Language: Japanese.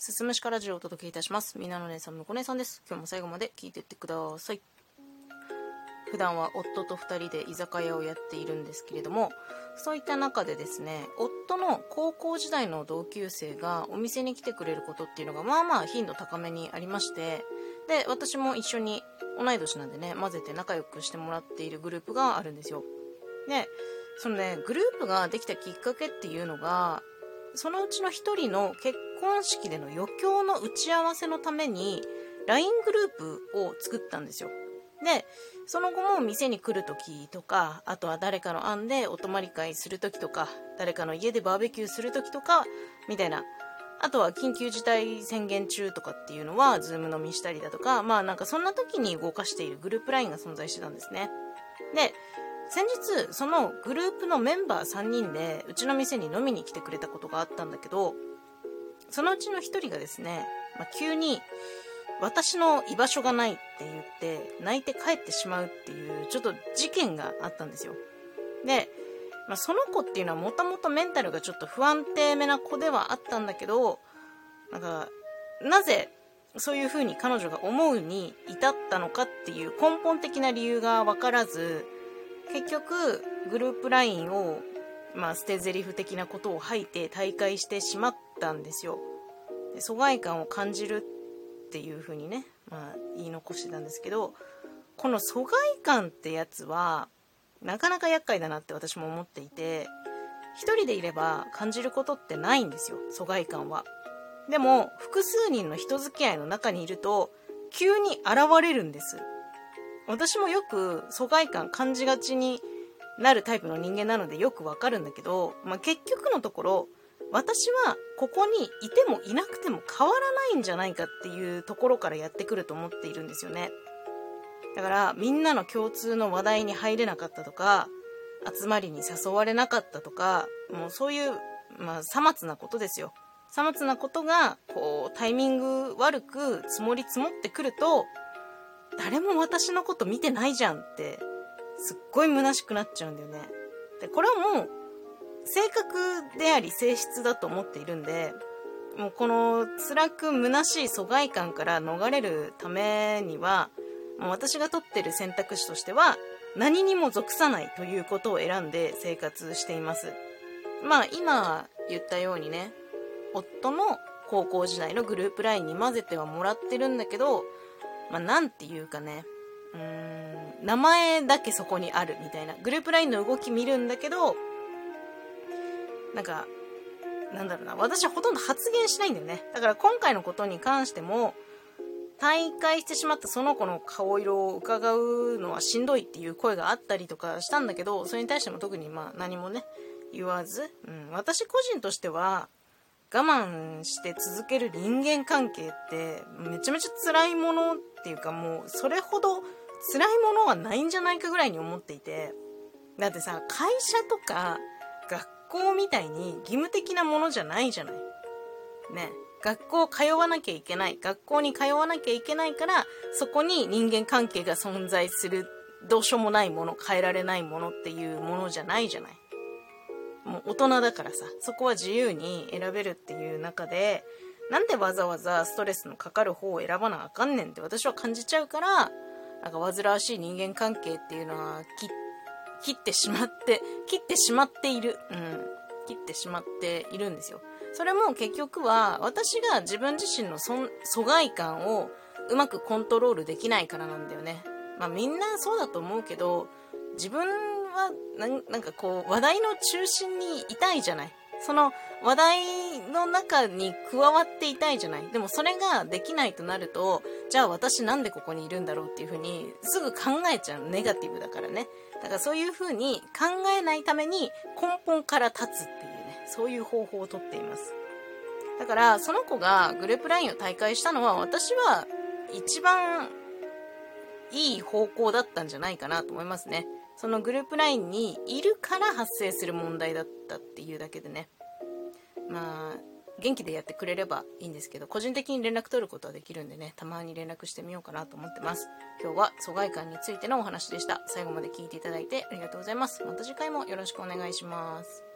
すすむしかラジオをお届けいたします。みなの姉さん、むこ姉さんです。今日も最後まで聞いてってください。普段は夫と2人で居酒屋をやっているんですけれども、そういった中でですね、夫の高校時代の同級生がお店に来てくれることっていうのが、まあまあ頻度高めにありまして、で、私も一緒に同い年なんでね、混ぜて仲良くしてもらっているグループがあるんですよ。で、そのね、グループができたきっかけっていうのが、そのうちの一人の結婚式での余興の打ち合わせのために LINE グループを作ったんですよ。で、その後も店に来る時とか、あとは誰かの案でお泊まり会する時とか、誰かの家でバーベキューする時とか、みたいな。あとは緊急事態宣言中とかっていうのは、 Zoom 飲みしたりだとか、まあなんかそんな時に動かしているグループ LINE が存在してたんですね。で、先日そのグループのメンバー3人でうちの店に飲みに来てくれたことがあったんだけどそのうちの1人がですね、まあ、急に私の居場所がないって言って泣いて帰ってしまうっていうちょっと事件があったんですよ。で、まあ、その子っていうのはもともとメンタルがちょっと不安定めな子ではあったんだけどなんかなぜそういう風に彼女が思うに至ったのかっていう根本的な理由が分からず結局グループ LINE を、まあ、捨て台詞的なことを吐いて大会してしまったんですよ。で疎外感を感じるっていう風にね、まあ、言い残してたんですけどこの疎外感ってやつはなかなか厄介だなって私も思っていて一人でいれば感じることってないんですよ疎外感は。でも複数人の人付き合いの中にいると急に現れるんです。私もよく疎外感感じがちになるタイプの人間なのでよくわかるんだけど、まあ、結局のところ私はここにいてもいなくても変わらないんじゃないかっていうところからやってくると思っているんですよね。だからみんなの共通の話題に入れなかったとか集まりに誘われなかったとかもうそういう、まあ、さまつなことですよ。さまつなことがこうタイミング悪く積もり積もってくると誰も私のこと見てないじゃんってすっごい虚しくなっちゃうんだよね。でこれはもう性格であり性質だと思っているんでもうこの辛く虚しい疎外感から逃れるためにはもう私が取ってる選択肢としては何にも属さないということを選んで生活していますまあ今言ったようにね夫の高校時代のグループ LINE に混ぜてはもらってるんだけどまあ、なんていうかね、うーん、名前だけそこにあるみたいな。グループ LINE の動き見るんだけど、なんか、なんだろうな、私はほとんど発言しないんだよね。だから今回のことに関しても、大会してしまったその子の顔色を伺うのはしんどいっていう声があったりとかしたんだけど、それに対しても特にまあ何もね、言わず、うん、私個人としては、我慢して続ける人間関係ってめちゃめちゃ辛いものっていうかもうそれほど辛いものはないんじゃないかぐらいに思っていて。だってさ会社とか校みたいに義務的なものじゃないじゃない。ね。学校通わなきゃいけない。学校に通わなきゃいけないからそこに人間関係が存在するどうしようもないもの変えられないものっていうものじゃないじゃない。もう大人だからさ。そこは自由に選べるっていう中でなんでわざわざストレスのかかる方を選ばなあかんねんって私は感じちゃうからなんか煩わしい人間関係っていうのはきっ切ってしまって切ってしまっている。うん。切ってしまっているんですよ。それも結局は私が自分自身の疎外感をうまくコントロールできないからなんだよね。まあみんなそうだと思うけど自分はなんかこう話題の中心にいたいじゃない。その話題の中に加わっていたいじゃない？でもそれができないとなるとじゃあ私なんでここにいるんだろうっていうふうにすぐ考えちゃうネガティブだからね。だからそういうふうに考えないために根本から立つっていうねそういう方法をとっています。だからその子がグループ LINE を大会したのは私は一番いい方向だったんじゃないかなと思いますね。そのグループ LINE にいるから発生する問題だったっていうだけでね。まあ元気でやってくれればいいんですけど個人的に連絡取ることはできるんでねたまに連絡してみようかなと思ってます。今日は疎外感についてのお話でした。最後まで聞いていただいてありがとうございます。また次回もよろしくお願いします。